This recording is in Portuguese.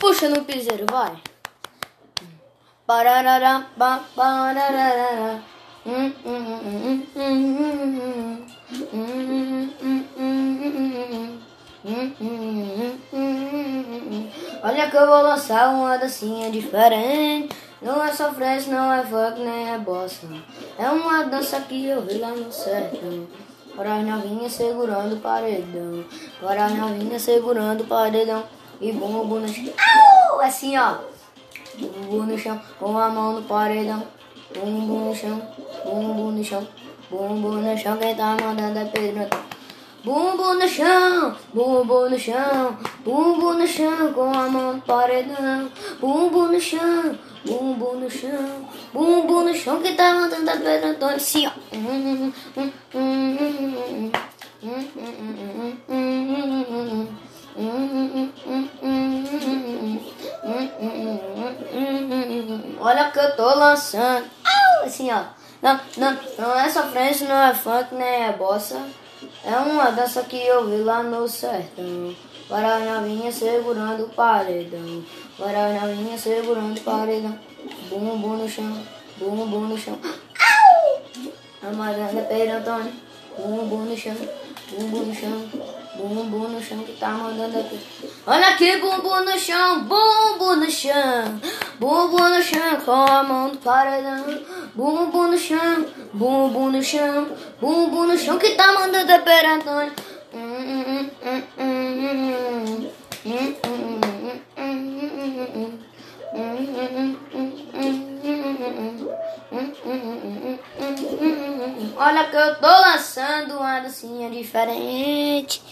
Puxa no piseiro, vai. Hum, hum, hum, hum, hum, hum, hum, Olha que eu vou lançar uma dancinha diferente. Não é sofrência, não é funk, nem é bossa. É uma dança que eu vi lá no sertão. Para as novinhas segurando o paredão. Para as novinhas segurando o paredão. E bumbum no chão. Assim, ó. Bumbum no chão, com a mão no paredão. Bumbum no chão, bumbum no chão. Bumbum no chão, quem tá mandando é Pedro Bumbum no chão, bumbum no chão, bumbum no chão, com a mão no paredão. Bumbum no chão, bumbum no chão, bumbum no chão, quem tá mandando é Pedro Antônio. Assim, ó. Olha que eu tô lançando. Assim, ó. Não, não, não é sofrência, não é funk, nem é bossa. É uma dança que eu vi lá no sertão. Para a novinha segurando o paredão. Para a novinha segurando o paredão. Bumbum no chão, bumbum no chão. Amaranda Pedro Antônio. Bumbum no chão, bumbum no chão. Bumbum no chão que tá mandando aqui. Olha aqui, bumbum no chão, bumbum no chão. Bumbum no chão com a mão do paredão. Bumbum no chão, bumbum no chão. Bumbum no chão que tá mandando aqui, Antônio. Olha que eu tô lançando uma dancinha diferente.